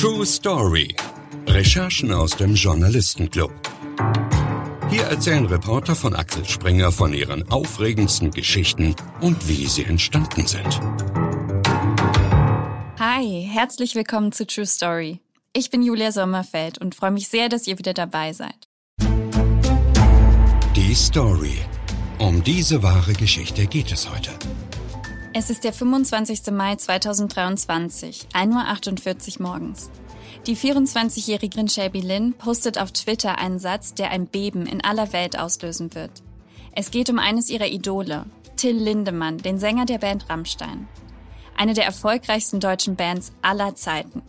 True Story. Recherchen aus dem Journalistenclub. Hier erzählen Reporter von Axel Springer von ihren aufregendsten Geschichten und wie sie entstanden sind. Hi, herzlich willkommen zu True Story. Ich bin Julia Sommerfeld und freue mich sehr, dass ihr wieder dabei seid. Die Story. Um diese wahre Geschichte geht es heute. Es ist der 25. Mai 2023, 1.48 Uhr morgens. Die 24-jährige Shelby Lynn postet auf Twitter einen Satz, der ein Beben in aller Welt auslösen wird. Es geht um eines ihrer Idole, Till Lindemann, den Sänger der Band Rammstein. Eine der erfolgreichsten deutschen Bands aller Zeiten.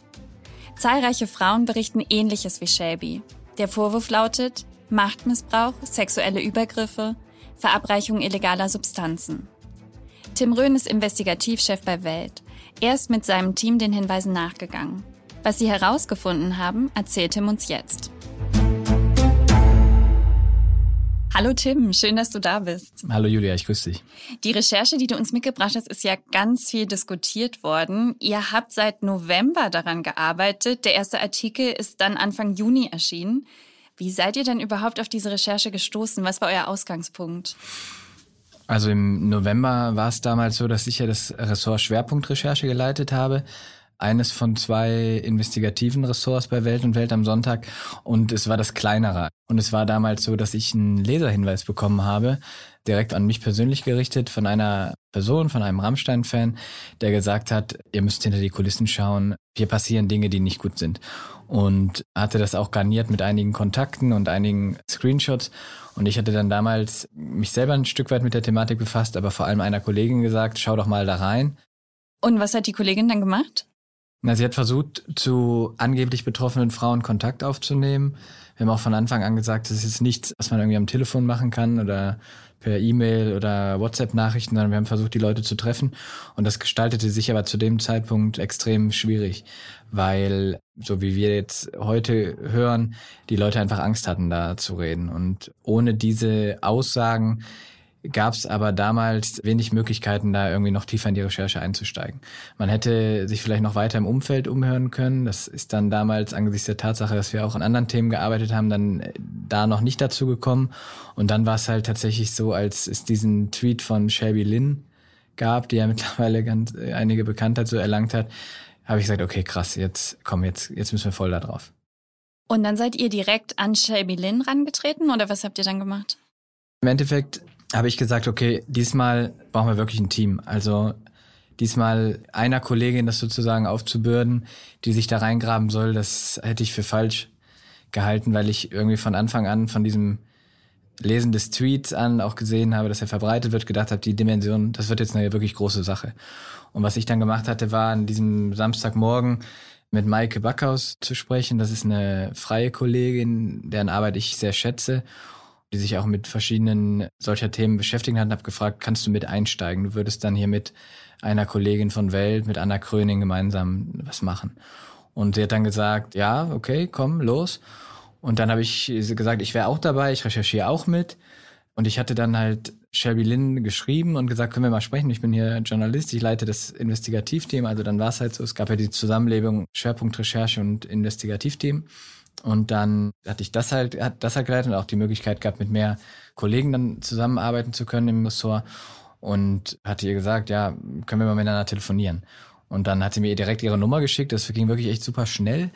Zahlreiche Frauen berichten ähnliches wie Shelby. Der Vorwurf lautet Machtmissbrauch, sexuelle Übergriffe, Verabreichung illegaler Substanzen. Tim Röhn ist Investigativchef bei Welt. Er ist mit seinem Team den Hinweisen nachgegangen. Was sie herausgefunden haben, erzählt Tim uns jetzt. Hallo Tim, schön, dass du da bist. Hallo Julia, ich grüße dich. Die Recherche, die du uns mitgebracht hast, ist ja ganz viel diskutiert worden. Ihr habt seit November daran gearbeitet. Der erste Artikel ist dann Anfang Juni erschienen. Wie seid ihr denn überhaupt auf diese Recherche gestoßen? Was war euer Ausgangspunkt? Also im November war es damals so, dass ich ja das Ressort Schwerpunktrecherche geleitet habe. Eines von zwei investigativen Ressorts bei Welt und Welt am Sonntag. Und es war das kleinere. Und es war damals so, dass ich einen Leserhinweis bekommen habe, direkt an mich persönlich gerichtet, von einer Person, von einem Rammstein-Fan, der gesagt hat, ihr müsst hinter die Kulissen schauen. Hier passieren Dinge, die nicht gut sind. Und hatte das auch garniert mit einigen Kontakten und einigen Screenshots. Und ich hatte dann damals mich selber ein Stück weit mit der Thematik befasst, aber vor allem einer Kollegin gesagt, schau doch mal da rein. Und was hat die Kollegin dann gemacht? Na, sie hat versucht, zu angeblich betroffenen Frauen Kontakt aufzunehmen. Wir haben auch von Anfang an gesagt, das ist jetzt nichts, was man irgendwie am Telefon machen kann oder per E-Mail oder WhatsApp-Nachrichten, sondern wir haben versucht, die Leute zu treffen. Und das gestaltete sich aber zu dem Zeitpunkt extrem schwierig, weil, so wie wir jetzt heute hören, die Leute einfach Angst hatten, da zu reden. Und ohne diese Aussagen gab es aber damals wenig Möglichkeiten, da irgendwie noch tiefer in die Recherche einzusteigen. Man hätte sich vielleicht noch weiter im Umfeld umhören können. Das ist dann damals angesichts der Tatsache, dass wir auch an anderen Themen gearbeitet haben, dann äh, da noch nicht dazu gekommen. Und dann war es halt tatsächlich so, als es diesen Tweet von Shelby Lynn gab, die ja mittlerweile ganz äh, einige Bekanntheit so erlangt hat, habe ich gesagt, okay, krass, jetzt komm, jetzt, jetzt müssen wir voll da drauf. Und dann seid ihr direkt an Shelby Lynn rangetreten oder was habt ihr dann gemacht? Im Endeffekt habe ich gesagt, okay, diesmal brauchen wir wirklich ein Team. Also diesmal einer Kollegin das sozusagen aufzubürden, die sich da reingraben soll, das hätte ich für falsch gehalten, weil ich irgendwie von Anfang an von diesem Lesen des Tweets an auch gesehen habe, dass er verbreitet wird, gedacht habe, die Dimension, das wird jetzt eine wirklich große Sache. Und was ich dann gemacht hatte, war an diesem Samstagmorgen mit Maike Backhaus zu sprechen. Das ist eine freie Kollegin, deren Arbeit ich sehr schätze die sich auch mit verschiedenen solcher Themen beschäftigt hat und habe gefragt, kannst du mit einsteigen? Du würdest dann hier mit einer Kollegin von Welt, mit Anna Kröning gemeinsam was machen. Und sie hat dann gesagt, ja, okay, komm, los. Und dann habe ich gesagt, ich wäre auch dabei, ich recherchiere auch mit. Und ich hatte dann halt Shelby Lynn geschrieben und gesagt, können wir mal sprechen? Ich bin hier Journalist, ich leite das Investigativteam. Also dann war es halt so, es gab ja die Zusammenlebung Schwerpunkt Recherche und Investigativteam. Und dann hatte ich das halt, hat das halt geleitet und auch die Möglichkeit gehabt, mit mehr Kollegen dann zusammenarbeiten zu können im Ressort. Und hatte ihr gesagt, ja, können wir mal miteinander telefonieren. Und dann hat sie mir direkt ihre Nummer geschickt. Das ging wirklich echt super schnell.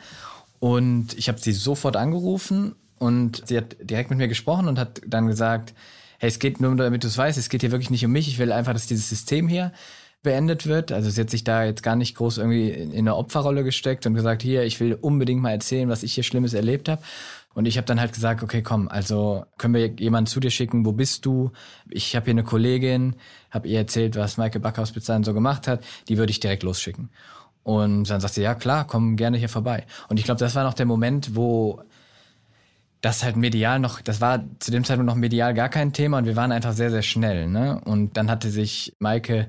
Und ich habe sie sofort angerufen und sie hat direkt mit mir gesprochen und hat dann gesagt, hey, es geht nur, damit du es weißt, es geht hier wirklich nicht um mich. Ich will einfach, dass dieses System hier beendet wird. Also sie hat sich da jetzt gar nicht groß irgendwie in eine Opferrolle gesteckt und gesagt, hier, ich will unbedingt mal erzählen, was ich hier Schlimmes erlebt habe. Und ich habe dann halt gesagt, okay, komm, also können wir jemanden zu dir schicken, wo bist du? Ich habe hier eine Kollegin, habe ihr erzählt, was Michael Backhaus bis dahin so gemacht hat, die würde ich direkt losschicken. Und dann sagt sie, ja klar, komm gerne hier vorbei. Und ich glaube, das war noch der Moment, wo das halt medial noch, das war zu dem Zeitpunkt noch medial gar kein Thema und wir waren einfach sehr, sehr schnell. Ne? Und dann hatte sich Maike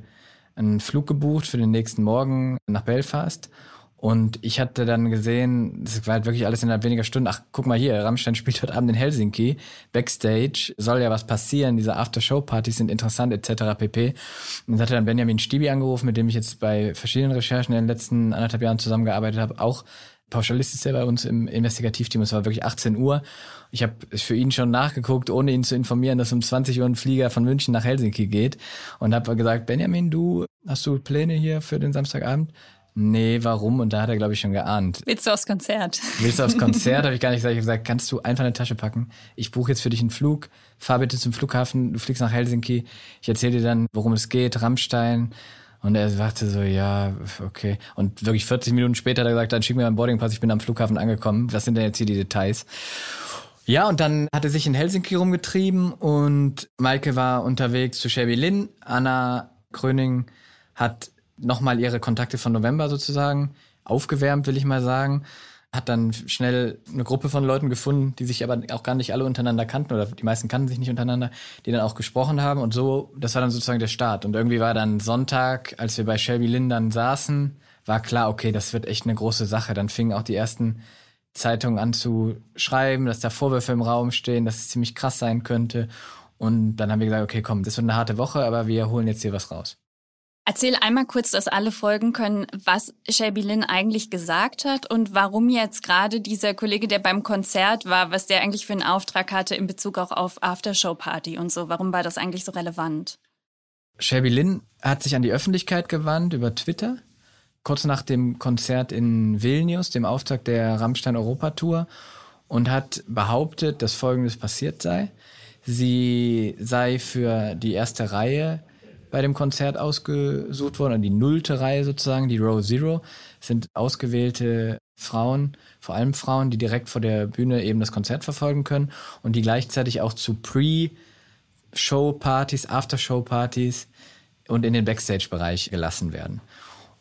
einen Flug gebucht für den nächsten Morgen nach Belfast. Und ich hatte dann gesehen, das war halt wirklich alles innerhalb weniger Stunden. Ach, guck mal hier, Rammstein spielt heute Abend in Helsinki. Backstage soll ja was passieren. Diese After-Show-Partys sind interessant, etc. pp. Und hatte dann Benjamin Stibi angerufen, mit dem ich jetzt bei verschiedenen Recherchen in den letzten anderthalb Jahren zusammengearbeitet habe, auch Pauschalist ist er bei uns im Investigativteam. Es war wirklich 18 Uhr. Ich habe für ihn schon nachgeguckt, ohne ihn zu informieren, dass um 20 Uhr ein Flieger von München nach Helsinki geht. Und habe gesagt, Benjamin, du, hast du Pläne hier für den Samstagabend? Nee, warum? Und da hat er, glaube ich, schon geahnt. Willst du aufs Konzert? Willst du aufs Konzert? habe ich gar nicht gesagt. Ich habe gesagt, kannst du einfach eine Tasche packen? Ich buche jetzt für dich einen Flug. Fahr bitte zum Flughafen. Du fliegst nach Helsinki. Ich erzähle dir dann, worum es geht. Rammstein. Und er sagte so, ja, okay. Und wirklich 40 Minuten später hat er gesagt, dann schick mir meinen Boardingpass, ich bin am Flughafen angekommen. Was sind denn jetzt hier die Details? Ja, und dann hat er sich in Helsinki rumgetrieben und Maike war unterwegs zu Shelby Lynn. Anna Kröning hat nochmal ihre Kontakte von November sozusagen aufgewärmt, will ich mal sagen. Hat dann schnell eine Gruppe von Leuten gefunden, die sich aber auch gar nicht alle untereinander kannten oder die meisten kannten sich nicht untereinander, die dann auch gesprochen haben und so, das war dann sozusagen der Start. Und irgendwie war dann Sonntag, als wir bei Shelby Lynn dann saßen, war klar, okay, das wird echt eine große Sache. Dann fingen auch die ersten Zeitungen an zu schreiben, dass da Vorwürfe im Raum stehen, dass es ziemlich krass sein könnte. Und dann haben wir gesagt, okay, komm, das wird eine harte Woche, aber wir holen jetzt hier was raus. Erzähl einmal kurz, dass alle folgen können, was Shelby Lynn eigentlich gesagt hat und warum jetzt gerade dieser Kollege, der beim Konzert war, was der eigentlich für einen Auftrag hatte in Bezug auch auf Aftershow-Party und so. Warum war das eigentlich so relevant? Shelby Lynn hat sich an die Öffentlichkeit gewandt über Twitter, kurz nach dem Konzert in Vilnius, dem Auftakt der Rammstein Europa Tour, und hat behauptet, dass Folgendes passiert sei. Sie sei für die erste Reihe bei dem Konzert ausgesucht worden, die nullte Reihe sozusagen, die Row Zero, sind ausgewählte Frauen, vor allem Frauen, die direkt vor der Bühne eben das Konzert verfolgen können und die gleichzeitig auch zu Pre-Show-Partys, After-Show-Partys und in den Backstage-Bereich gelassen werden.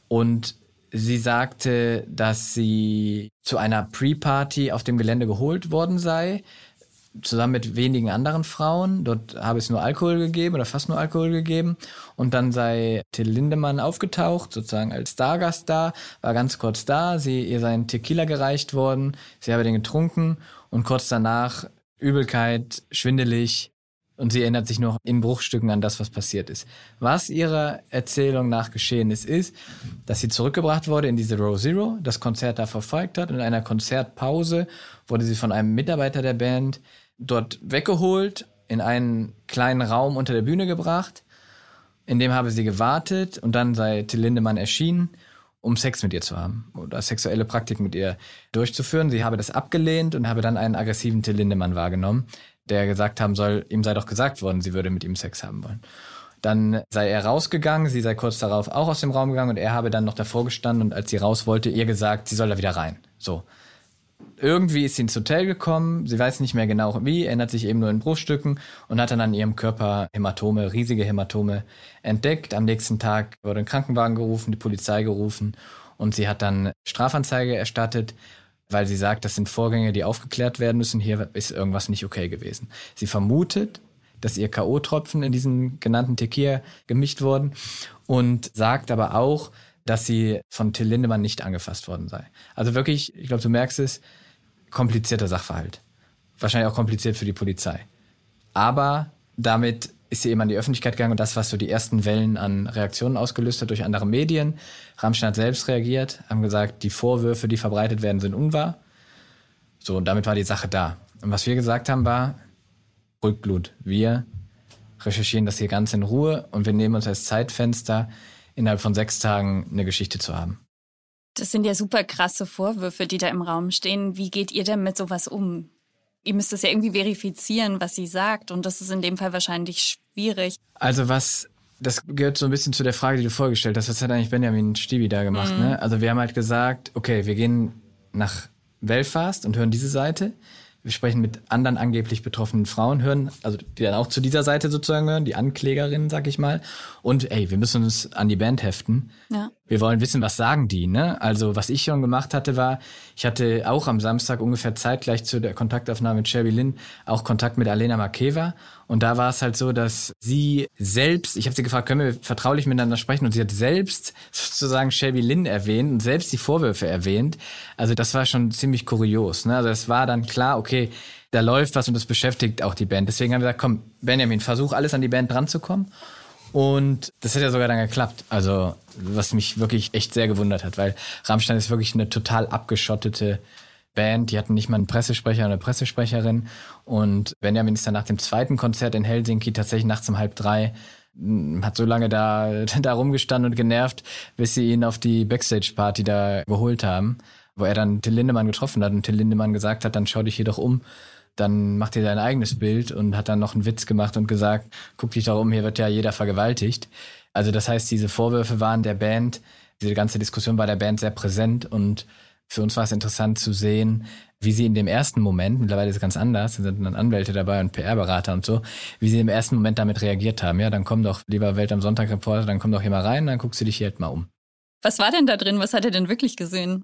Und sie sagte, dass sie zu einer Pre-Party auf dem Gelände geholt worden sei, zusammen mit wenigen anderen Frauen. Dort habe es nur Alkohol gegeben oder fast nur Alkohol gegeben. Und dann sei Till Lindemann aufgetaucht, sozusagen als Stargast da, war ganz kurz da. Sie, ihr sei ein Tequila gereicht worden. Sie habe den getrunken und kurz danach Übelkeit, schwindelig. Und sie erinnert sich noch in Bruchstücken an das, was passiert ist. Was ihrer Erzählung nach geschehen ist, ist, dass sie zurückgebracht wurde in diese Row Zero, das Konzert da verfolgt hat. In einer Konzertpause wurde sie von einem Mitarbeiter der Band dort weggeholt, in einen kleinen Raum unter der Bühne gebracht. In dem habe sie gewartet und dann sei Till Lindemann erschienen, um Sex mit ihr zu haben oder sexuelle Praktiken mit ihr durchzuführen. Sie habe das abgelehnt und habe dann einen aggressiven Till Lindemann wahrgenommen, der gesagt haben soll, ihm sei doch gesagt worden, sie würde mit ihm Sex haben wollen. Dann sei er rausgegangen, sie sei kurz darauf auch aus dem Raum gegangen und er habe dann noch davor gestanden und als sie raus wollte, ihr gesagt, sie soll da wieder rein. So irgendwie ist sie ins Hotel gekommen, sie weiß nicht mehr genau wie, ändert sich eben nur in Bruchstücken und hat dann an ihrem Körper Hämatome, riesige Hämatome entdeckt. Am nächsten Tag wurde ein Krankenwagen gerufen, die Polizei gerufen und sie hat dann Strafanzeige erstattet, weil sie sagt, das sind Vorgänge, die aufgeklärt werden müssen, hier ist irgendwas nicht okay gewesen. Sie vermutet, dass ihr K.O.-Tropfen in diesen genannten Tequila gemischt wurden und sagt aber auch, dass sie von Till Lindemann nicht angefasst worden sei. Also wirklich, ich glaube, du merkst es, komplizierter Sachverhalt. Wahrscheinlich auch kompliziert für die Polizei. Aber damit ist sie eben an die Öffentlichkeit gegangen und das, was so die ersten Wellen an Reaktionen ausgelöst hat durch andere Medien. Rammstein hat selbst reagiert, haben gesagt, die Vorwürfe, die verbreitet werden, sind unwahr. So, und damit war die Sache da. Und was wir gesagt haben, war, Rückblut. Wir recherchieren das hier ganz in Ruhe und wir nehmen uns als Zeitfenster innerhalb von sechs Tagen eine Geschichte zu haben. Das sind ja super krasse Vorwürfe, die da im Raum stehen. Wie geht ihr denn mit sowas um? Ihr müsst das ja irgendwie verifizieren, was sie sagt. Und das ist in dem Fall wahrscheinlich schwierig. Also was, das gehört so ein bisschen zu der Frage, die du vorgestellt hast. Was hat eigentlich Benjamin Stibi da gemacht? Mhm. Ne? Also wir haben halt gesagt, okay, wir gehen nach Belfast und hören diese Seite wir sprechen mit anderen angeblich betroffenen Frauen, hören, also die dann auch zu dieser Seite sozusagen hören, die Anklägerinnen, sag ich mal. Und ey, wir müssen uns an die Band heften. Ja. Wir wollen wissen, was sagen die, ne? Also, was ich schon gemacht hatte, war, ich hatte auch am Samstag ungefähr zeitgleich zu der Kontaktaufnahme mit Shelby Lynn auch Kontakt mit Alena Makeva. Und da war es halt so, dass sie selbst, ich habe sie gefragt, können wir vertraulich miteinander sprechen? Und sie hat selbst sozusagen Shelby Lynn erwähnt und selbst die Vorwürfe erwähnt. Also das war schon ziemlich kurios. Ne? Also es war dann klar, okay, da läuft was und das beschäftigt auch die Band. Deswegen haben wir gesagt, komm, Benjamin, versuch alles an die Band dran zu kommen. Und das hat ja sogar dann geklappt. Also, was mich wirklich echt sehr gewundert hat, weil Rammstein ist wirklich eine total abgeschottete Band. Die hatten nicht mal einen Pressesprecher oder eine Pressesprecherin. Und Benjamin ist dann nach dem zweiten Konzert in Helsinki tatsächlich nachts um halb drei hm, hat so lange da, da rumgestanden und genervt, bis sie ihn auf die Backstage-Party da geholt haben, wo er dann Till Lindemann getroffen hat und Till Lindemann gesagt hat, dann schau dich hier doch um dann macht er dein eigenes Bild und hat dann noch einen Witz gemacht und gesagt, guck dich doch um, hier wird ja jeder vergewaltigt. Also das heißt, diese Vorwürfe waren der Band, diese ganze Diskussion war der Band sehr präsent und für uns war es interessant zu sehen, wie sie in dem ersten Moment, mittlerweile ist es ganz anders, sind dann Anwälte dabei und PR-Berater und so, wie sie im ersten Moment damit reagiert haben. Ja, dann komm doch, lieber Welt am Sonntag Reporter, dann komm doch hier mal rein, dann guckst du dich hier halt mal um. Was war denn da drin? Was hat er denn wirklich gesehen?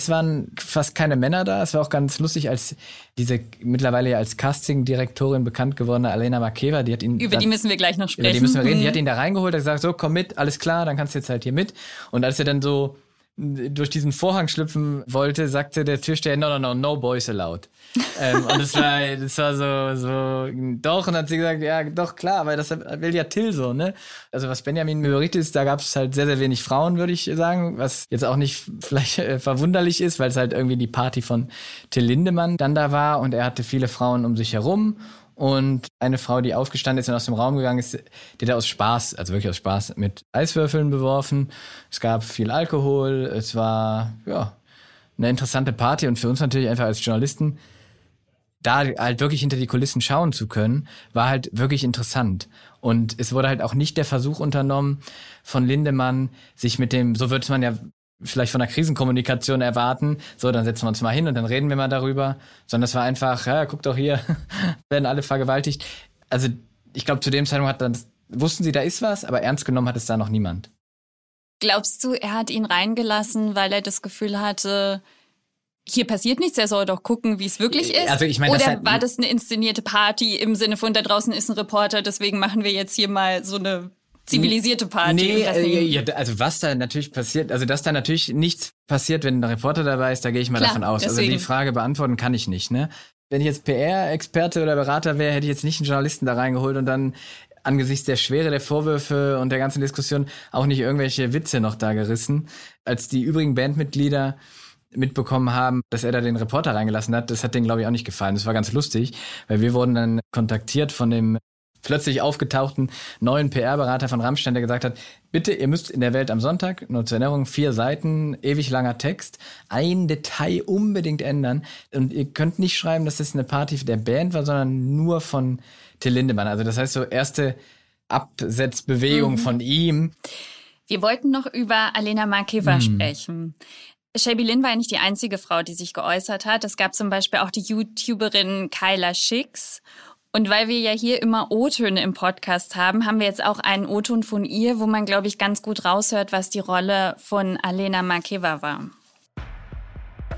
Es waren fast keine Männer da. Es war auch ganz lustig, als diese mittlerweile als Casting-Direktorin bekannt gewordene Alena Makeva, die hat ihn. Über dann, die müssen wir gleich noch sprechen. Über die müssen wir reden. Die hat ihn da reingeholt, hat gesagt, so, komm mit, alles klar, dann kannst du jetzt halt hier mit. Und als er dann so durch diesen Vorhang schlüpfen wollte, sagte der Türsteher, no, no, no, no boys allowed. ähm, und das war, das war so, so, doch, und dann hat sie gesagt, ja, doch, klar, weil das will ja Till so, ne? Also was Benjamin mir berichtet ist, da gab es halt sehr, sehr wenig Frauen, würde ich sagen, was jetzt auch nicht vielleicht äh, verwunderlich ist, weil es halt irgendwie die Party von Till Lindemann dann da war und er hatte viele Frauen um sich herum und eine Frau, die aufgestanden ist und aus dem Raum gegangen ist, die hat aus Spaß, also wirklich aus Spaß, mit Eiswürfeln beworfen. Es gab viel Alkohol. Es war, ja, eine interessante Party und für uns natürlich einfach als Journalisten, da halt wirklich hinter die Kulissen schauen zu können, war halt wirklich interessant. Und es wurde halt auch nicht der Versuch unternommen von Lindemann, sich mit dem, so würde man ja vielleicht von der Krisenkommunikation erwarten, so, dann setzen wir uns mal hin und dann reden wir mal darüber, sondern es war einfach, ja, guck doch hier, werden alle vergewaltigt. Also ich glaube, zu dem Zeitpunkt hat dann, wussten sie, da ist was, aber ernst genommen hat es da noch niemand. Glaubst du, er hat ihn reingelassen, weil er das Gefühl hatte, hier passiert nichts, er soll doch gucken, wie es wirklich ist? Also ich meine, Oder das war das eine inszenierte Party im Sinne von, da draußen ist ein Reporter, deswegen machen wir jetzt hier mal so eine zivilisierte Party. Nee, äh, ja, also was da natürlich passiert, also dass da natürlich nichts passiert, wenn ein Reporter dabei ist, da gehe ich mal Klar, davon aus. Deswegen. Also die Frage beantworten kann ich nicht, ne? Wenn ich jetzt PR-Experte oder Berater wäre, hätte ich jetzt nicht einen Journalisten da reingeholt und dann angesichts der Schwere der Vorwürfe und der ganzen Diskussion auch nicht irgendwelche Witze noch da gerissen. Als die übrigen Bandmitglieder mitbekommen haben, dass er da den Reporter reingelassen hat, das hat denen, glaube ich, auch nicht gefallen. Das war ganz lustig, weil wir wurden dann kontaktiert von dem plötzlich aufgetauchten neuen PR-Berater von Rammstein, der gesagt hat, bitte, ihr müsst in der Welt am Sonntag, nur zur Erinnerung, vier Seiten, ewig langer Text, ein Detail unbedingt ändern. Und ihr könnt nicht schreiben, dass das eine Party der Band war, sondern nur von Till Lindemann. Also das heißt so erste Absetzbewegung mhm. von ihm. Wir wollten noch über Alena Markeva mhm. sprechen. Shelby Lynn war ja nicht die einzige Frau, die sich geäußert hat. Es gab zum Beispiel auch die YouTuberin Kyla Schicks und weil wir ja hier immer O-Töne im Podcast haben, haben wir jetzt auch einen O-Ton von ihr, wo man, glaube ich, ganz gut raushört, was die Rolle von Alena Makeva war.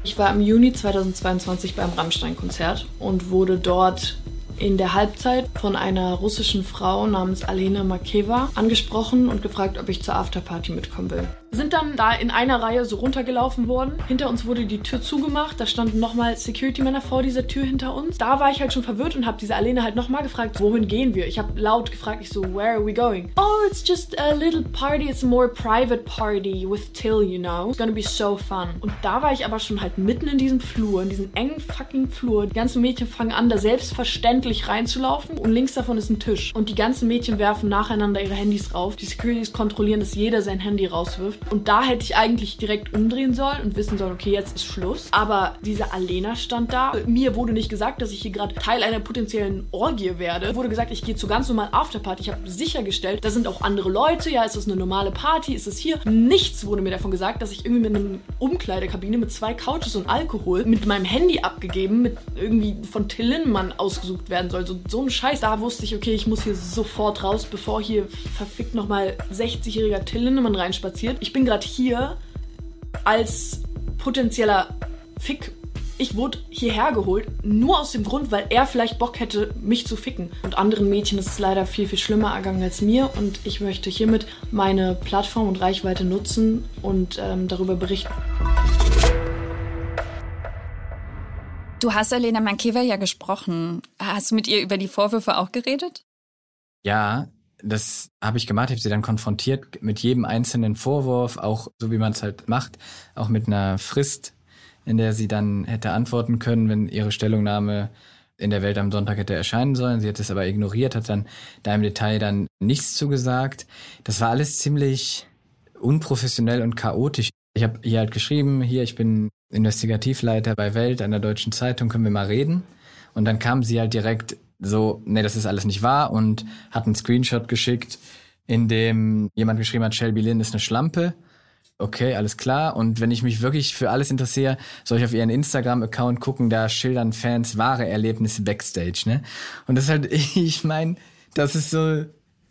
Ich war im Juni 2022 beim Rammstein-Konzert und wurde dort in der Halbzeit von einer russischen Frau namens Alena Makeva angesprochen und gefragt, ob ich zur Afterparty mitkommen will sind dann da in einer Reihe so runtergelaufen worden. Hinter uns wurde die Tür zugemacht. Da standen nochmal Security-Männer vor dieser Tür hinter uns. Da war ich halt schon verwirrt und habe diese Alene halt nochmal gefragt, wohin gehen wir? Ich habe laut gefragt, ich so, where are we going? Oh, it's just a little party. It's a more private party with Till, you know. It's gonna be so fun. Und da war ich aber schon halt mitten in diesem Flur, in diesem engen fucking Flur. Die ganzen Mädchen fangen an, da selbstverständlich reinzulaufen und links davon ist ein Tisch. Und die ganzen Mädchen werfen nacheinander ihre Handys rauf. Die Securities kontrollieren, dass jeder sein Handy rauswirft. Und da hätte ich eigentlich direkt umdrehen sollen und wissen sollen, okay, jetzt ist Schluss. Aber diese Alena stand da. Mir wurde nicht gesagt, dass ich hier gerade Teil einer potenziellen Orgie werde. Wurde gesagt, ich gehe zu ganz normalen Afterparty. Ich habe sichergestellt, da sind auch andere Leute. Ja, ist das eine normale Party? Ist es hier? Nichts wurde mir davon gesagt, dass ich irgendwie mit einer Umkleidekabine mit zwei Couches und Alkohol mit meinem Handy abgegeben, mit irgendwie von Till Lindemann ausgesucht werden soll. So, so ein Scheiß. Da wusste ich, okay, ich muss hier sofort raus, bevor hier verfickt nochmal 60-jähriger Till Lindemann reinspaziert. Ich ich bin gerade hier als potenzieller Fick. Ich wurde hierher geholt, nur aus dem Grund, weil er vielleicht Bock hätte, mich zu ficken. Und anderen Mädchen ist es leider viel, viel schlimmer ergangen als mir. Und ich möchte hiermit meine Plattform und Reichweite nutzen und ähm, darüber berichten. Du hast Elena Mankeva ja gesprochen. Hast du mit ihr über die Vorwürfe auch geredet? Ja, das habe ich gemacht, ich habe sie dann konfrontiert mit jedem einzelnen Vorwurf, auch so wie man es halt macht, auch mit einer Frist, in der sie dann hätte antworten können, wenn ihre Stellungnahme in der Welt am Sonntag hätte erscheinen sollen. Sie hat es aber ignoriert, hat dann da im Detail dann nichts zugesagt. Das war alles ziemlich unprofessionell und chaotisch. Ich habe hier halt geschrieben, hier, ich bin Investigativleiter bei Welt, einer deutschen Zeitung, können wir mal reden? Und dann kam sie halt direkt so, nee, das ist alles nicht wahr und hat einen Screenshot geschickt, in dem jemand geschrieben hat, Shelby Lynn ist eine Schlampe. Okay, alles klar. Und wenn ich mich wirklich für alles interessiere, soll ich auf ihren Instagram-Account gucken, da schildern Fans wahre Erlebnisse backstage, ne? Und das ist halt, ich meine, das ist so,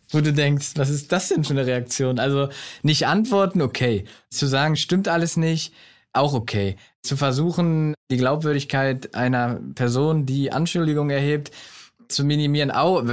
wo du denkst, was ist das denn für eine Reaktion? Also nicht antworten, okay. Zu sagen, stimmt alles nicht, auch okay. Zu versuchen, die Glaubwürdigkeit einer Person, die Anschuldigungen erhebt, zu minimieren, auch,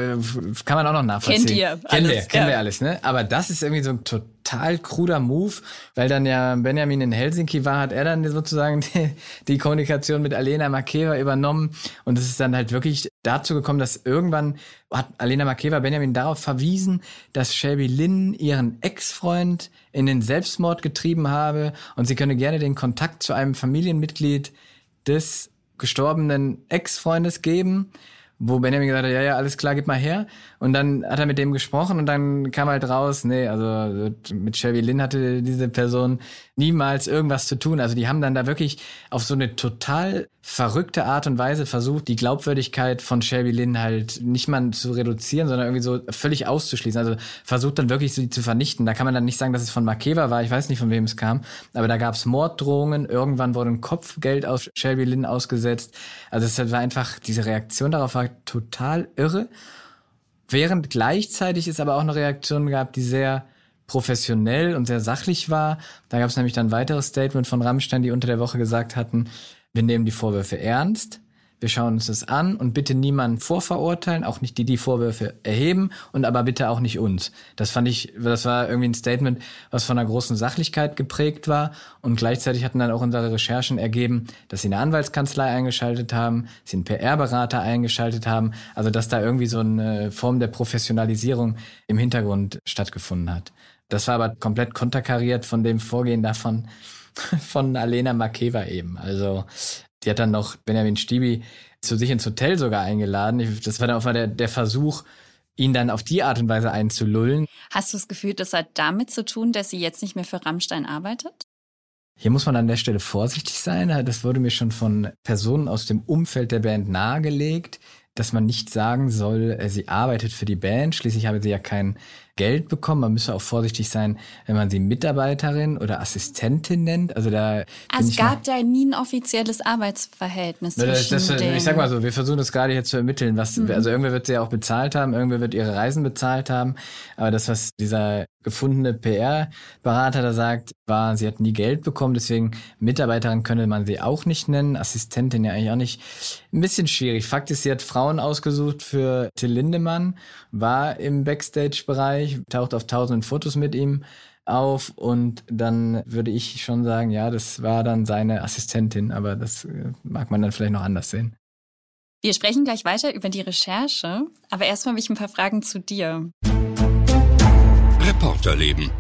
kann man auch noch nachvollziehen. Kennt ihr alles. Kennen wir, kennen ja. wir alles, ne? Aber das ist irgendwie so ein total kruder Move, weil dann ja Benjamin in Helsinki war, hat er dann sozusagen die, die Kommunikation mit Alena Makeva übernommen und es ist dann halt wirklich dazu gekommen, dass irgendwann hat Alena Makeva Benjamin darauf verwiesen, dass Shelby Lynn ihren Ex-Freund in den Selbstmord getrieben habe und sie könne gerne den Kontakt zu einem Familienmitglied des gestorbenen Ex-Freundes geben wo Benjamin gesagt hat, ja, ja, alles klar, gib mal her. Und dann hat er mit dem gesprochen und dann kam halt raus, nee, also mit Shelby Lynn hatte diese Person niemals irgendwas zu tun. Also die haben dann da wirklich auf so eine total verrückte Art und Weise versucht, die Glaubwürdigkeit von Shelby Lynn halt nicht mal zu reduzieren, sondern irgendwie so völlig auszuschließen. Also versucht dann wirklich sie zu vernichten. Da kann man dann nicht sagen, dass es von Makeva war, ich weiß nicht, von wem es kam, aber da gab es Morddrohungen, irgendwann wurde ein Kopfgeld aus Shelby Lynn ausgesetzt. Also es war einfach, diese Reaktion darauf war total irre. Während gleichzeitig es aber auch eine Reaktion gab, die sehr professionell und sehr sachlich war. Da gab es nämlich dann ein weiteres Statement von Rammstein, die unter der Woche gesagt hatten, wir nehmen die Vorwürfe ernst, wir schauen uns das an und bitte niemanden vorverurteilen, auch nicht die, die Vorwürfe erheben und aber bitte auch nicht uns. Das fand ich, das war irgendwie ein Statement, was von einer großen Sachlichkeit geprägt war und gleichzeitig hatten dann auch unsere Recherchen ergeben, dass sie eine Anwaltskanzlei eingeschaltet haben, sie einen PR-Berater eingeschaltet haben, also dass da irgendwie so eine Form der Professionalisierung im Hintergrund stattgefunden hat. Das war aber komplett konterkariert von dem Vorgehen davon, von Alena Makeva eben. Also die hat dann noch Benjamin Stibi zu sich ins Hotel sogar eingeladen. Das war dann auch mal der, der Versuch, ihn dann auf die Art und Weise einzulullen. Hast du das Gefühl, das hat damit zu tun, dass sie jetzt nicht mehr für Rammstein arbeitet? Hier muss man an der Stelle vorsichtig sein. Das wurde mir schon von Personen aus dem Umfeld der Band nahegelegt, dass man nicht sagen soll, äh, sie arbeitet für die Band. Schließlich habe sie ja kein Geld bekommen. Man müsse auch vorsichtig sein, wenn man sie Mitarbeiterin oder Assistentin nennt. Also da also es gab da nie ein offizielles Arbeitsverhältnis das, das, Ich sag mal so, wir versuchen das gerade jetzt zu ermitteln. Was, mhm. Also irgendwer wird sie ja auch bezahlt haben, irgendwer wird ihre Reisen bezahlt haben. Aber das, was dieser gefundene PR-Berater da sagt, war, sie hat nie Geld bekommen, deswegen Mitarbeiterin könnte man sie auch nicht nennen, Assistentin ja eigentlich auch nicht. Ein bisschen schwierig. Fakt ist, sie hat Frauen ausgesucht für Till Lindemann, war im Backstage-Bereich, taucht auf tausenden Fotos mit ihm auf und dann würde ich schon sagen, ja, das war dann seine Assistentin, aber das äh, mag man dann vielleicht noch anders sehen. Wir sprechen gleich weiter über die Recherche, aber erstmal habe ich ein paar Fragen zu dir. Reporterleben.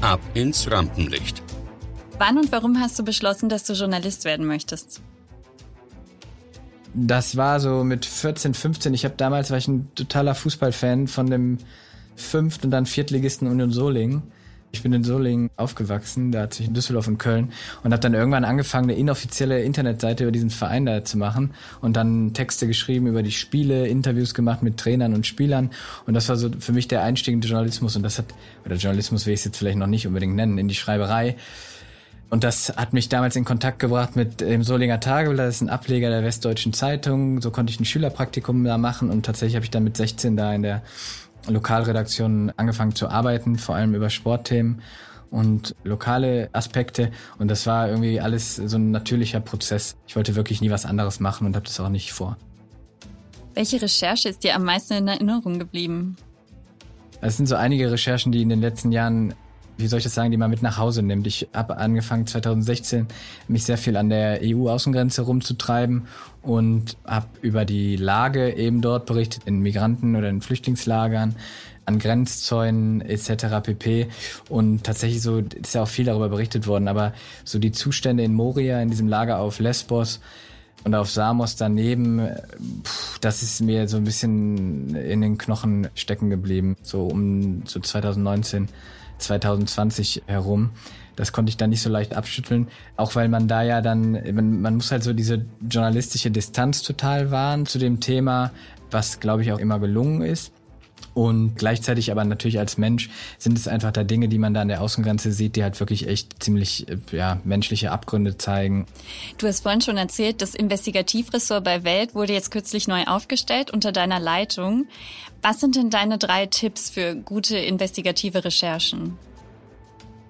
Ab ins Rampenlicht. Wann und warum hast du beschlossen, dass du Journalist werden möchtest? Das war so mit 14, 15. Ich habe damals war ich ein totaler Fußballfan von dem Fünft- und dann Viertligisten Union Solingen. Ich bin in Solingen aufgewachsen, da zwischen Düsseldorf und Köln und habe dann irgendwann angefangen, eine inoffizielle Internetseite über diesen Verein da zu machen und dann Texte geschrieben über die Spiele, Interviews gemacht mit Trainern und Spielern und das war so für mich der Einstieg in Journalismus und das hat, oder Journalismus will ich es jetzt vielleicht noch nicht unbedingt nennen, in die Schreiberei. Und das hat mich damals in Kontakt gebracht mit dem Solinger Tageblatt, das ist ein Ableger der Westdeutschen Zeitung. So konnte ich ein Schülerpraktikum da machen und tatsächlich habe ich dann mit 16 da in der Lokalredaktionen angefangen zu arbeiten, vor allem über Sportthemen und lokale Aspekte. Und das war irgendwie alles so ein natürlicher Prozess. Ich wollte wirklich nie was anderes machen und habe das auch nicht vor. Welche Recherche ist dir am meisten in Erinnerung geblieben? Es sind so einige Recherchen, die in den letzten Jahren wie soll ich das sagen, die man mit nach Hause nimmt. Ich habe angefangen 2016 mich sehr viel an der EU-Außengrenze rumzutreiben und habe über die Lage eben dort berichtet, in Migranten- oder in Flüchtlingslagern, an Grenzzäunen etc. pp. Und tatsächlich so ist ja auch viel darüber berichtet worden, aber so die Zustände in Moria, in diesem Lager auf Lesbos, und auf Samos daneben, das ist mir so ein bisschen in den Knochen stecken geblieben, so um so 2019, 2020 herum. Das konnte ich dann nicht so leicht abschütteln, auch weil man da ja dann, man, man muss halt so diese journalistische Distanz total wahren zu dem Thema, was glaube ich auch immer gelungen ist. Und gleichzeitig aber natürlich als Mensch sind es einfach da Dinge, die man da an der Außengrenze sieht, die halt wirklich echt ziemlich äh, ja, menschliche Abgründe zeigen. Du hast vorhin schon erzählt, das Investigativressort bei Welt wurde jetzt kürzlich neu aufgestellt unter deiner Leitung. Was sind denn deine drei Tipps für gute investigative Recherchen?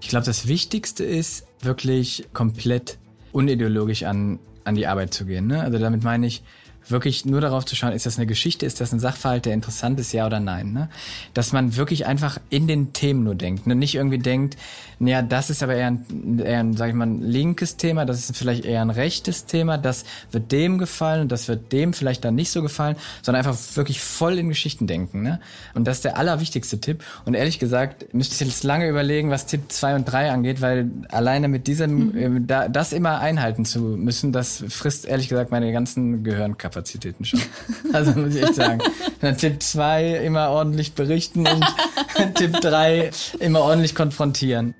Ich glaube, das Wichtigste ist wirklich komplett unideologisch an, an die Arbeit zu gehen. Ne? Also damit meine ich, wirklich nur darauf zu schauen, ist das eine Geschichte, ist das ein Sachverhalt, der interessant ist, ja oder nein. Ne? Dass man wirklich einfach in den Themen nur denkt. Ne? Nicht irgendwie denkt, naja, das ist aber eher ein, eher ein, sag ich mal, ein linkes Thema, das ist vielleicht eher ein rechtes Thema, das wird dem gefallen und das wird dem vielleicht dann nicht so gefallen, sondern einfach wirklich voll in Geschichten denken. Ne? Und das ist der allerwichtigste Tipp. Und ehrlich gesagt, müsste ich jetzt lange überlegen, was Tipp 2 und 3 angeht, weil alleine mit diesem, mhm. äh, da, das immer einhalten zu müssen, das frisst ehrlich gesagt meine ganzen Gehirnkapazitäten schon. Also muss ich echt sagen. Dann Tipp 2 immer ordentlich berichten und Tipp 3 immer ordentlich konfrontieren.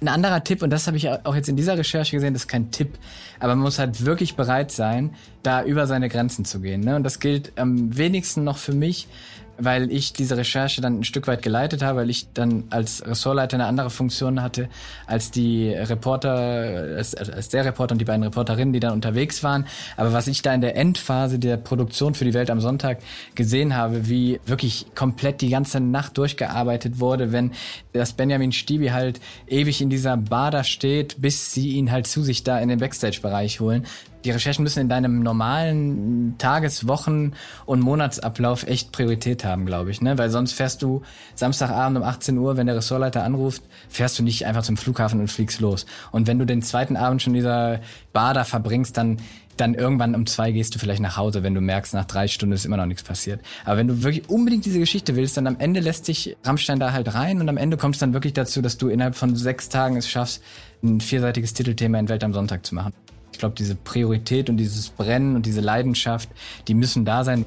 Ein anderer Tipp, und das habe ich auch jetzt in dieser Recherche gesehen, das ist kein Tipp, aber man muss halt wirklich bereit sein, da über seine Grenzen zu gehen. Ne? Und das gilt am wenigsten noch für mich, weil ich diese Recherche dann ein Stück weit geleitet habe, weil ich dann als Ressortleiter eine andere Funktion hatte als die Reporter, als, als der Reporter und die beiden Reporterinnen, die dann unterwegs waren. Aber was ich da in der Endphase der Produktion für die Welt am Sonntag gesehen habe, wie wirklich komplett die ganze Nacht durchgearbeitet wurde, wenn das Benjamin Stiebi halt ewig in dieser Bar da steht, bis sie ihn halt zu sich da in den Backstage-Bereich holen, die Recherchen müssen in deinem normalen Tages-, Wochen- und Monatsablauf echt Priorität haben, glaube ich. Ne? Weil sonst fährst du Samstagabend um 18 Uhr, wenn der Ressortleiter anruft, fährst du nicht einfach zum Flughafen und fliegst los. Und wenn du den zweiten Abend schon in dieser Bar da verbringst, dann dann irgendwann um zwei gehst du vielleicht nach Hause, wenn du merkst, nach drei Stunden ist immer noch nichts passiert. Aber wenn du wirklich unbedingt diese Geschichte willst, dann am Ende lässt dich Rammstein da halt rein und am Ende kommst dann wirklich dazu, dass du innerhalb von sechs Tagen es schaffst, ein vierseitiges Titelthema in Welt am Sonntag zu machen. Ich glaube, diese Priorität und dieses Brennen und diese Leidenschaft, die müssen da sein.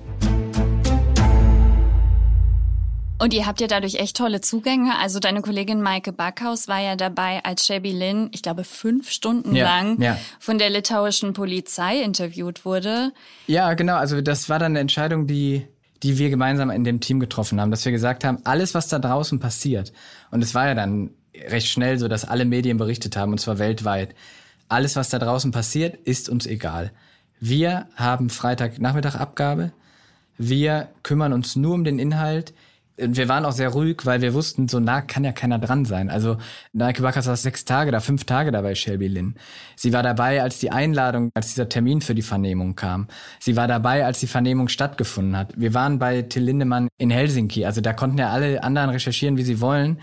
Und ihr habt ja dadurch echt tolle Zugänge. Also deine Kollegin Maike Backhaus war ja dabei, als Shelby Lynn, ich glaube, fünf Stunden ja, lang ja. von der litauischen Polizei interviewt wurde. Ja, genau. Also das war dann eine Entscheidung, die die wir gemeinsam in dem Team getroffen haben, dass wir gesagt haben, alles, was da draußen passiert, und es war ja dann recht schnell so, dass alle Medien berichtet haben, und zwar weltweit, alles, was da draußen passiert, ist uns egal. Wir haben Freitagnachmittag Abgabe. Wir kümmern uns nur um den Inhalt. Wir waren auch sehr ruhig, weil wir wussten, so nah kann ja keiner dran sein. Also Nike Backers war sechs Tage da, fünf Tage dabei, Shelby Lynn. Sie war dabei, als die Einladung, als dieser Termin für die Vernehmung kam. Sie war dabei, als die Vernehmung stattgefunden hat. Wir waren bei Till Lindemann in Helsinki. Also da konnten ja alle anderen recherchieren, wie sie wollen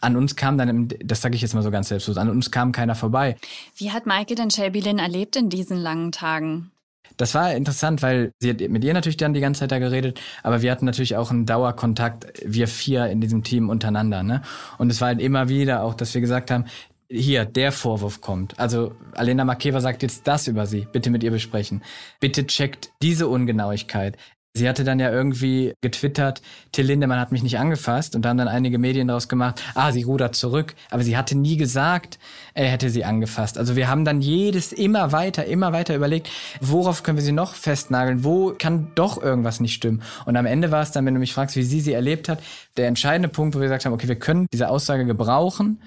an uns kam dann, das sage ich jetzt mal so ganz selbstlos, an uns kam keiner vorbei. Wie hat Maike denn Shelby Lynn erlebt in diesen langen Tagen? Das war interessant, weil sie hat mit ihr natürlich dann die ganze Zeit da geredet, aber wir hatten natürlich auch einen Dauerkontakt, wir vier in diesem Team untereinander. Ne? Und es war halt immer wieder auch, dass wir gesagt haben, hier, der Vorwurf kommt. Also Alena Makeva sagt jetzt das über sie. Bitte mit ihr besprechen. Bitte checkt diese Ungenauigkeit. Sie hatte dann ja irgendwie getwittert, Till Lindemann hat mich nicht angefasst und da haben dann einige Medien daraus gemacht, ah, sie rudert zurück. Aber sie hatte nie gesagt, er hätte sie angefasst. Also wir haben dann jedes immer weiter, immer weiter überlegt, worauf können wir sie noch festnageln, wo kann doch irgendwas nicht stimmen. Und am Ende war es dann, wenn du mich fragst, wie sie sie erlebt hat, der entscheidende Punkt, wo wir gesagt haben, okay, wir können diese Aussage gebrauchen,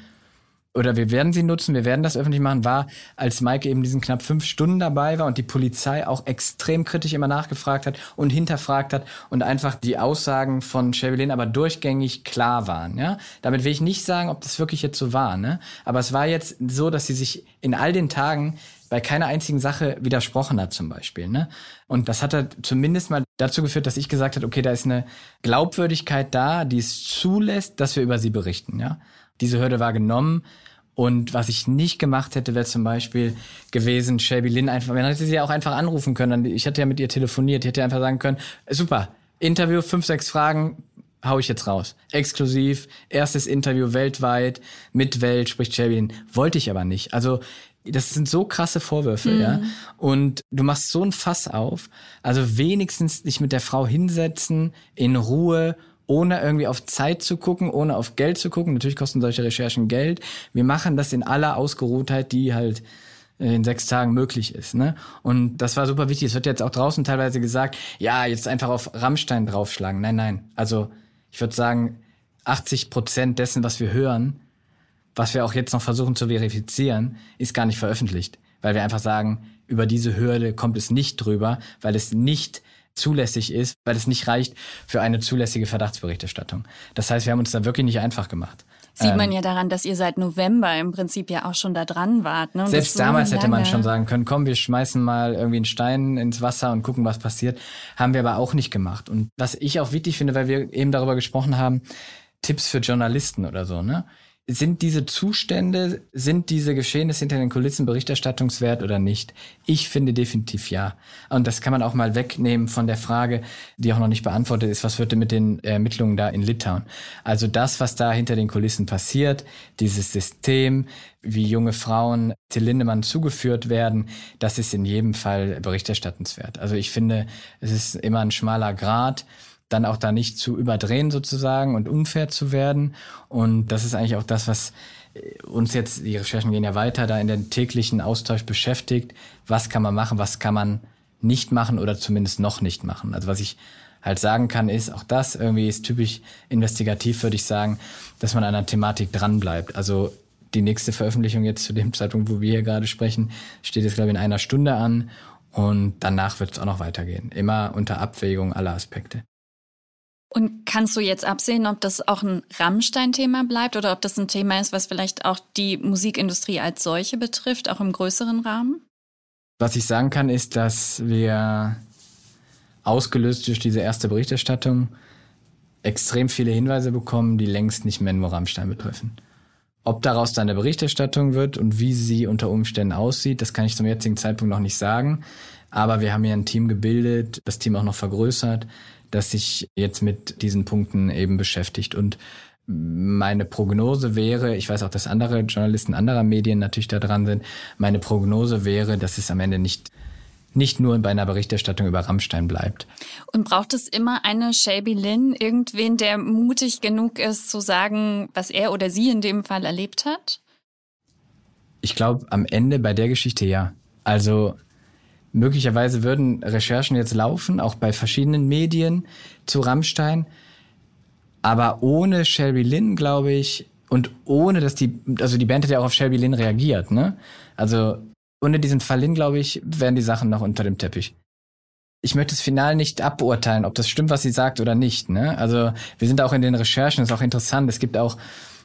oder wir werden sie nutzen, wir werden das öffentlich machen, war, als Mike eben diesen knapp fünf Stunden dabei war und die Polizei auch extrem kritisch immer nachgefragt hat und hinterfragt hat und einfach die Aussagen von Chevelin aber durchgängig klar waren. Ja? Damit will ich nicht sagen, ob das wirklich jetzt so war. Ne? Aber es war jetzt so, dass sie sich in all den Tagen bei keiner einzigen Sache widersprochen hat zum Beispiel. Ne? Und das hat halt zumindest mal dazu geführt, dass ich gesagt habe, okay, da ist eine Glaubwürdigkeit da, die es zulässt, dass wir über sie berichten. Ja? Diese Hürde war genommen. Und was ich nicht gemacht hätte, wäre zum Beispiel gewesen, Shelby Lynn einfach, man hätte sie ja auch einfach anrufen können. Ich hätte ja mit ihr telefoniert, ich hätte einfach sagen können, super, Interview, fünf, sechs Fragen, hau ich jetzt raus. Exklusiv, erstes Interview weltweit, mit Welt, spricht Shelby. Wollte ich aber nicht. Also das sind so krasse Vorwürfe, mhm. ja. Und du machst so ein Fass auf. Also wenigstens dich mit der Frau hinsetzen, in Ruhe, ohne irgendwie auf Zeit zu gucken, ohne auf Geld zu gucken. Natürlich kosten solche Recherchen Geld. Wir machen das in aller Ausgeruhtheit, die halt in sechs Tagen möglich ist. Ne? Und das war super wichtig. Es wird jetzt auch draußen teilweise gesagt, ja, jetzt einfach auf Rammstein draufschlagen. Nein, nein. Also ich würde sagen, 80 Prozent dessen, was wir hören, was wir auch jetzt noch versuchen zu verifizieren, ist gar nicht veröffentlicht. Weil wir einfach sagen, über diese Hürde kommt es nicht drüber, weil es nicht zulässig ist, weil es nicht reicht für eine zulässige Verdachtsberichterstattung. Das heißt, wir haben uns da wirklich nicht einfach gemacht. Sieht man ähm, ja daran, dass ihr seit November im Prinzip ja auch schon da dran wart. Ne? selbst so damals hätte man schon sagen können, komm, wir schmeißen mal irgendwie einen Stein ins Wasser und gucken, was passiert. Haben wir aber auch nicht gemacht. Und was ich auch wichtig finde, weil wir eben darüber gesprochen haben, Tipps für Journalisten oder so, ne? Sind diese Zustände, sind diese Geschehnisse hinter den Kulissen berichterstattungswert oder nicht? Ich finde definitiv ja. Und das kann man auch mal wegnehmen von der Frage, die auch noch nicht beantwortet ist, was wird denn mit den Ermittlungen da in Litauen? Also das, was da hinter den Kulissen passiert, dieses System, wie junge Frauen Till Lindemann zugeführt werden, das ist in jedem Fall berichterstattenswert. Also ich finde, es ist immer ein schmaler Grad dann auch da nicht zu überdrehen sozusagen und unfair zu werden. Und das ist eigentlich auch das, was äh, uns jetzt, die Recherchen gehen ja weiter, da in den täglichen Austausch beschäftigt. Was kann man machen, was kann man nicht machen oder zumindest noch nicht machen. Also was ich halt sagen kann, ist, auch das irgendwie ist typisch investigativ, würde ich sagen, dass man an der Thematik dranbleibt. Also die nächste Veröffentlichung jetzt zu dem Zeitpunkt, wo wir hier gerade sprechen, steht jetzt, glaube ich, in einer Stunde an. Und danach wird es auch noch weitergehen. Immer unter Abwägung aller Aspekte. Und kannst du jetzt absehen, ob das auch ein Rammstein-Thema bleibt oder ob das ein Thema ist, was vielleicht auch die Musikindustrie als solche betrifft, auch im größeren Rahmen? Was ich sagen kann, ist, dass wir ausgelöst durch diese erste Berichterstattung extrem viele Hinweise bekommen, die längst nicht mehr nur Rammstein betreffen. Ob daraus dann eine Berichterstattung wird und wie sie unter Umständen aussieht, das kann ich zum jetzigen Zeitpunkt noch nicht sagen. Aber wir haben hier ein Team gebildet, das Team auch noch vergrößert, das sich jetzt mit diesen Punkten eben beschäftigt. Und meine Prognose wäre, ich weiß auch, dass andere Journalisten anderer Medien natürlich da dran sind, meine Prognose wäre, dass es am Ende nicht nicht nur bei einer Berichterstattung über Rammstein bleibt. Und braucht es immer eine Shelby Lynn, irgendwen, der mutig genug ist zu sagen, was er oder sie in dem Fall erlebt hat? Ich glaube, am Ende bei der Geschichte ja. Also Möglicherweise würden Recherchen jetzt laufen, auch bei verschiedenen Medien zu Rammstein. Aber ohne Shelby Lynn, glaube ich, und ohne, dass die, also die Band hat ja auch auf Shelby Lynn reagiert, ne? Also ohne diesen Fall Lynn, glaube ich, wären die Sachen noch unter dem Teppich. Ich möchte es final nicht abbeurteilen, ob das stimmt, was sie sagt oder nicht, ne? Also wir sind auch in den Recherchen, das ist auch interessant. Es gibt auch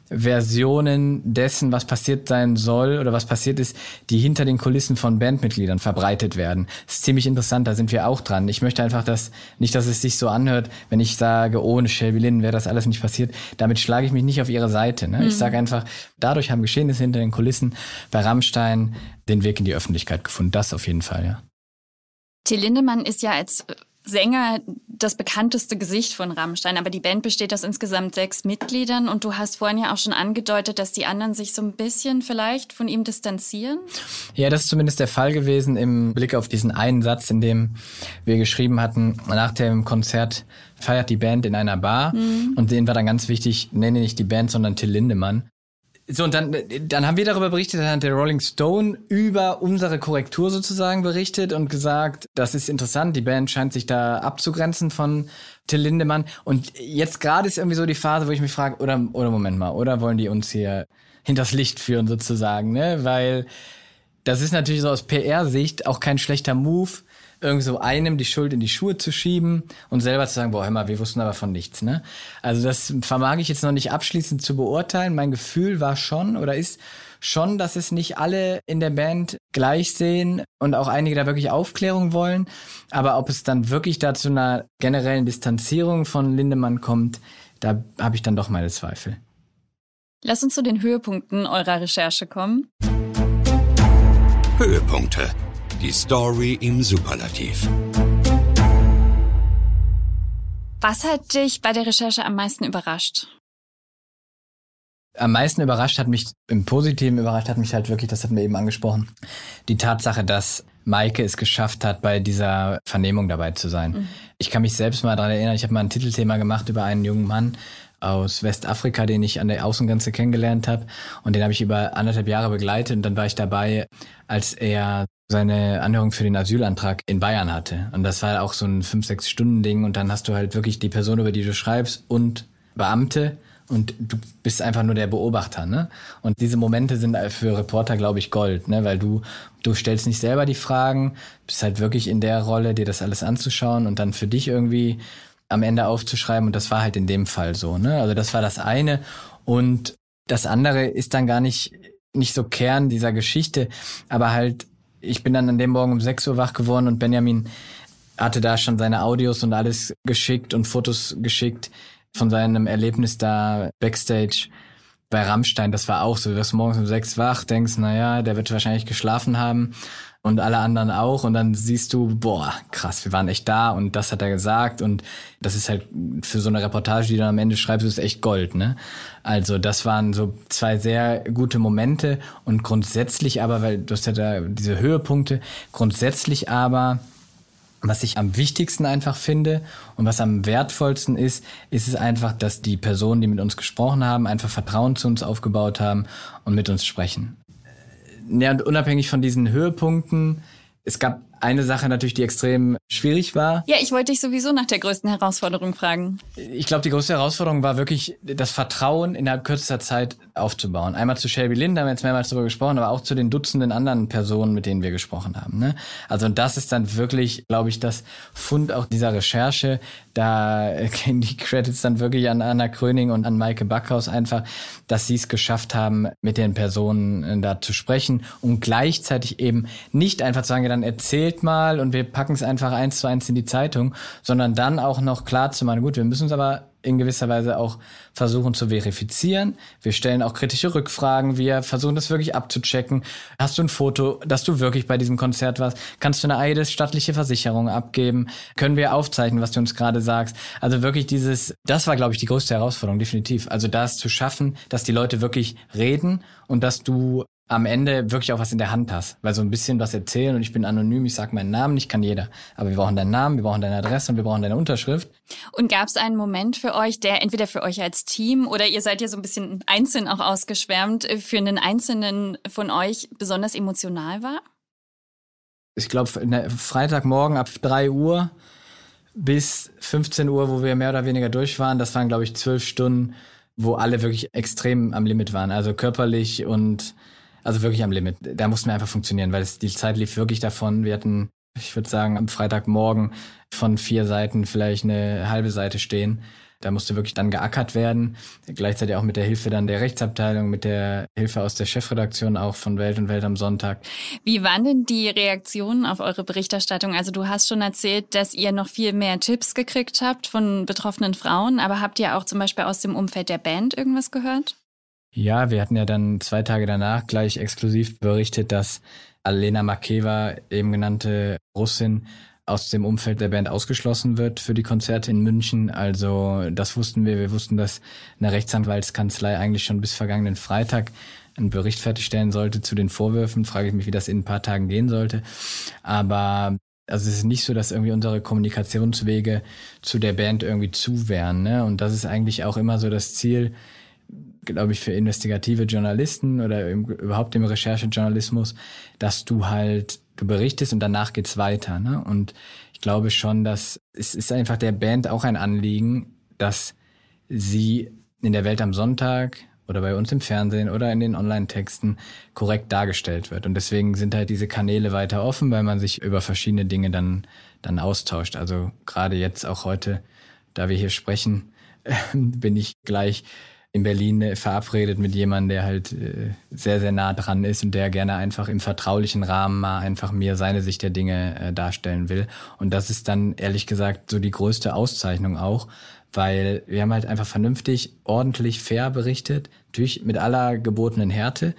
Versionen dessen, was passiert sein soll oder was passiert ist, die hinter den Kulissen von Bandmitgliedern verbreitet werden. Das ist ziemlich interessant, da sind wir auch dran. Ich möchte einfach, dass nicht, dass es sich so anhört, wenn ich sage, ohne Shelby Lynn wäre das alles nicht passiert. Damit schlage ich mich nicht auf ihre Seite. Ne? Mhm. Ich sage einfach, dadurch haben Geschehnisse hinter den Kulissen bei Rammstein den Weg in die Öffentlichkeit gefunden. Das auf jeden Fall, ja. Till Lindemann ist ja als Sänger das bekannteste Gesicht von Rammstein, aber die Band besteht aus insgesamt sechs Mitgliedern und du hast vorhin ja auch schon angedeutet, dass die anderen sich so ein bisschen vielleicht von ihm distanzieren. Ja, das ist zumindest der Fall gewesen im Blick auf diesen einen Satz, in dem wir geschrieben hatten, nach dem Konzert feiert die Band in einer Bar mhm. und denen war dann ganz wichtig, nenne nicht die Band, sondern Till Lindemann. So, und dann, dann haben wir darüber berichtet, dann hat der Rolling Stone über unsere Korrektur sozusagen berichtet und gesagt, das ist interessant, die Band scheint sich da abzugrenzen von Till Lindemann. Und jetzt gerade ist irgendwie so die Phase, wo ich mich frage, oder, oder Moment mal, oder wollen die uns hier hinters Licht führen sozusagen, ne? Weil das ist natürlich so aus PR-Sicht auch kein schlechter Move, irgend so einem die Schuld in die Schuhe zu schieben und selber zu sagen, boah, hör mal, wir wussten aber von nichts, ne? Also das vermag ich jetzt noch nicht abschließend zu beurteilen. Mein Gefühl war schon oder ist schon, dass es nicht alle in der Band gleich sehen und auch einige da wirklich Aufklärung wollen. Aber ob es dann wirklich da zu einer generellen Distanzierung von Lindemann kommt, da habe ich dann doch meine Zweifel. Lass uns zu den Höhepunkten eurer Recherche kommen. Höhepunkte die Story im Superlativ. Was hat dich bei der Recherche am meisten überrascht? Am meisten überrascht hat mich, im Positiven überrascht hat mich halt wirklich, das hatten wir eben angesprochen, die Tatsache, dass Maike es geschafft hat, bei dieser Vernehmung dabei zu sein. Mhm. Ich kann mich selbst mal daran erinnern, ich habe mal ein Titelthema gemacht über einen jungen Mann aus Westafrika, den ich an der Außengrenze kennengelernt habe. Und den habe ich über anderthalb Jahre begleitet. Und dann war ich dabei, als er seine Anhörung für den Asylantrag in Bayern hatte. Und das war auch so ein fünf, sechs Stunden Ding. Und dann hast du halt wirklich die Person, über die du schreibst und Beamte und du bist einfach nur der Beobachter, ne? Und diese Momente sind für Reporter, glaube ich, Gold, ne? Weil du, du stellst nicht selber die Fragen, bist halt wirklich in der Rolle, dir das alles anzuschauen und dann für dich irgendwie am Ende aufzuschreiben. Und das war halt in dem Fall so, ne? Also das war das eine. Und das andere ist dann gar nicht, nicht so Kern dieser Geschichte, aber halt, ich bin dann an dem Morgen um 6 Uhr wach geworden und Benjamin hatte da schon seine Audios und alles geschickt und Fotos geschickt von seinem Erlebnis da backstage bei Rammstein. Das war auch so. Du wirst morgens um sechs wach, denkst, naja, der wird wahrscheinlich geschlafen haben und alle anderen auch. Und dann siehst du, boah, krass, wir waren echt da und das hat er gesagt. Und das ist halt für so eine Reportage, die du am Ende schreibst, ist echt Gold, ne? Also das waren so zwei sehr gute Momente und grundsätzlich aber, weil du hast ja da diese Höhepunkte, grundsätzlich aber was ich am wichtigsten einfach finde und was am wertvollsten ist, ist es einfach, dass die Personen, die mit uns gesprochen haben, einfach Vertrauen zu uns aufgebaut haben und mit uns sprechen. Ja, und unabhängig von diesen Höhepunkten, es gab eine Sache natürlich, die extrem schwierig war. Ja, ich wollte dich sowieso nach der größten Herausforderung fragen. Ich glaube, die größte Herausforderung war wirklich, das Vertrauen innerhalb kürzester Zeit aufzubauen. Einmal zu Shelby Lynn, da haben wir jetzt mehrmals drüber gesprochen, aber auch zu den Dutzenden anderen Personen, mit denen wir gesprochen haben. Ne? Also und das ist dann wirklich, glaube ich, das Fund auch dieser Recherche. Da gehen die Credits dann wirklich an Anna Kröning und an Maike Backhaus einfach, dass sie es geschafft haben, mit den Personen äh, da zu sprechen und gleichzeitig eben nicht einfach zu sagen, dann erzählt erzählt mal und wir packen es einfach eins zu eins in die Zeitung, sondern dann auch noch klar zu machen, gut, wir müssen es aber in gewisser Weise auch versuchen zu verifizieren. Wir stellen auch kritische Rückfragen. Wir versuchen das wirklich abzuchecken. Hast du ein Foto, dass du wirklich bei diesem Konzert warst? Kannst du eine eides stattliche Versicherung abgeben? Können wir aufzeichnen, was du uns gerade sagst? Also wirklich dieses, das war, glaube ich, die größte Herausforderung, definitiv. Also das zu schaffen, dass die Leute wirklich reden und dass du am Ende wirklich auch was in der Hand hast. Weil so ein bisschen was erzählen und ich bin anonym, ich sag meinen Namen, nicht kann jeder. Aber wir brauchen deinen Namen, wir brauchen deine Adresse und wir brauchen deine Unterschrift. Und gab es einen Moment für euch, der entweder für euch als Team oder ihr seid ja so ein bisschen einzeln auch ausgeschwärmt, äh, für einen einzelnen von euch besonders emotional war? Ich glaube, Freitagmorgen ab drei Uhr bis 15 Uhr, wo wir mehr oder weniger durch waren, das waren, glaube ich, zwölf Stunden, wo alle wirklich extrem am Limit waren. Also körperlich und also wirklich am Limit. Da mussten wir einfach funktionieren, weil es, die Zeit lief wirklich davon. Wir hatten, ich würde sagen, am Freitagmorgen von vier Seiten vielleicht eine halbe Seite stehen. Da musste wirklich dann geackert werden. Gleichzeitig auch mit der Hilfe dann der Rechtsabteilung, mit der Hilfe aus der Chefredaktion auch von Welt und Welt am Sonntag. Wie waren denn die Reaktionen auf eure Berichterstattung? Also du hast schon erzählt, dass ihr noch viel mehr Tipps gekriegt habt von betroffenen Frauen, aber habt ihr auch zum Beispiel aus dem Umfeld der Band irgendwas gehört? Ja, wir hatten ja dann zwei Tage danach gleich exklusiv berichtet, dass Alena Makeva, eben genannte Russin, aus dem Umfeld der Band ausgeschlossen wird für die Konzerte in München. Also das wussten wir. Wir wussten, dass eine Rechtsanwaltskanzlei eigentlich schon bis vergangenen Freitag einen Bericht fertigstellen sollte zu den Vorwürfen. Frage ich mich, wie das in ein paar Tagen gehen sollte. Aber also es ist nicht so, dass irgendwie unsere Kommunikationswege zu der Band irgendwie zu wären. Ne? Und das ist eigentlich auch immer so das Ziel, glaube ich, für investigative Journalisten oder im, überhaupt im Recherchejournalismus, dass du halt, du berichtest und danach geht's weiter. Ne? Und ich glaube schon, dass es ist einfach der Band auch ein Anliegen, dass sie in der Welt am Sonntag oder bei uns im Fernsehen oder in den Online-Texten korrekt dargestellt wird. Und deswegen sind halt diese Kanäle weiter offen, weil man sich über verschiedene Dinge dann, dann austauscht. Also gerade jetzt auch heute, da wir hier sprechen, bin ich gleich in Berlin äh, verabredet mit jemandem, der halt äh, sehr, sehr nah dran ist und der gerne einfach im vertraulichen Rahmen mal einfach mir seine Sicht der Dinge äh, darstellen will. Und das ist dann ehrlich gesagt so die größte Auszeichnung auch, weil wir haben halt einfach vernünftig, ordentlich, fair berichtet, natürlich mit aller gebotenen Härte,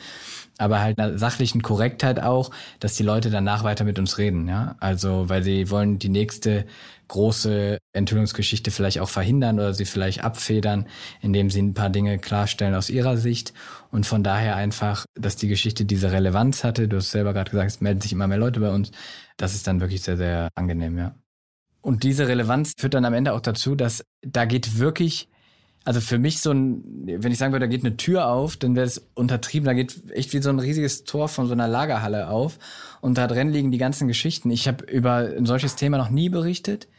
aber halt einer sachlichen Korrektheit auch, dass die Leute danach weiter mit uns reden, ja. Also, weil sie wollen die nächste große Enthüllungsgeschichte vielleicht auch verhindern oder sie vielleicht abfedern, indem sie ein paar Dinge klarstellen aus ihrer Sicht und von daher einfach, dass die Geschichte diese Relevanz hatte. Du hast selber gerade gesagt, es melden sich immer mehr Leute bei uns. Das ist dann wirklich sehr, sehr angenehm, ja. Und diese Relevanz führt dann am Ende auch dazu, dass da geht wirklich also für mich so ein, wenn ich sagen würde, da geht eine Tür auf, dann wäre es untertrieben. Da geht echt wie so ein riesiges Tor von so einer Lagerhalle auf und da drin liegen die ganzen Geschichten. Ich habe über ein solches Thema noch nie berichtet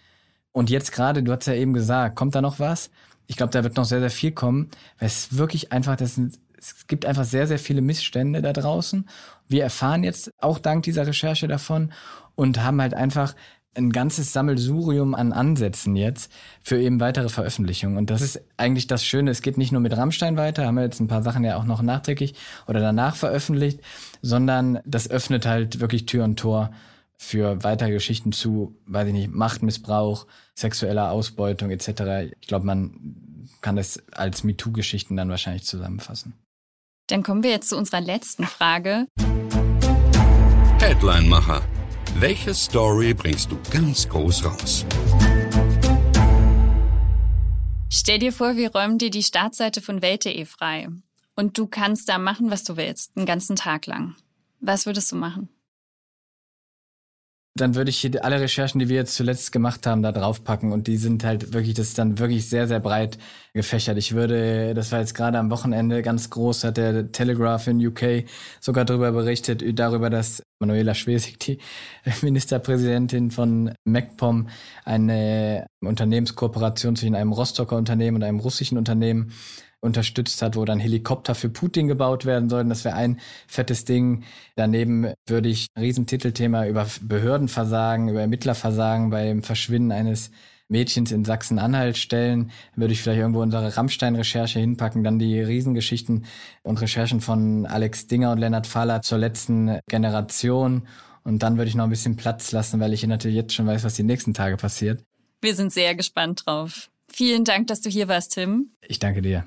und jetzt gerade, du hast ja eben gesagt, kommt da noch was? Ich glaube, da wird noch sehr, sehr viel kommen, weil es wirklich einfach, das sind, es gibt einfach sehr, sehr viele Missstände da draußen. Wir erfahren jetzt auch dank dieser Recherche davon und haben halt einfach ein ganzes Sammelsurium an Ansätzen jetzt für eben weitere Veröffentlichungen. Und das ist eigentlich das Schöne. Es geht nicht nur mit Rammstein weiter, haben wir jetzt ein paar Sachen ja auch noch nachträglich oder danach veröffentlicht, sondern das öffnet halt wirklich Tür und Tor für weitere Geschichten zu, weiß ich nicht, Machtmissbrauch, sexueller Ausbeutung etc. Ich glaube, man kann das als MeToo-Geschichten dann wahrscheinlich zusammenfassen. Dann kommen wir jetzt zu unserer letzten Frage. Headline-Macher welche Story bringst du ganz groß raus? Stell dir vor, wir räumen dir die Startseite von Welt.de frei. Und du kannst da machen, was du willst, einen ganzen Tag lang. Was würdest du machen? Dann würde ich hier alle Recherchen, die wir jetzt zuletzt gemacht haben, da draufpacken und die sind halt wirklich, das ist dann wirklich sehr, sehr breit gefächert. Ich würde, das war jetzt gerade am Wochenende ganz groß, hat der Telegraph in UK sogar darüber berichtet, darüber, dass Manuela Schwesig, die Ministerpräsidentin von MacPom, eine Unternehmenskooperation zwischen einem Rostocker Unternehmen und einem russischen Unternehmen unterstützt hat, wo dann Helikopter für Putin gebaut werden sollen. Das wäre ein fettes Ding. Daneben würde ich ein Riesentitelthema über Behördenversagen, über Ermittlerversagen beim Verschwinden eines Mädchens in Sachsen-Anhalt stellen, würde ich vielleicht irgendwo unsere Rammstein-Recherche hinpacken, dann die Riesengeschichten und Recherchen von Alex Dinger und Lennart Fahler zur letzten Generation. Und dann würde ich noch ein bisschen Platz lassen, weil ich natürlich jetzt schon weiß, was die nächsten Tage passiert. Wir sind sehr gespannt drauf. Vielen Dank, dass du hier warst, Tim. Ich danke dir.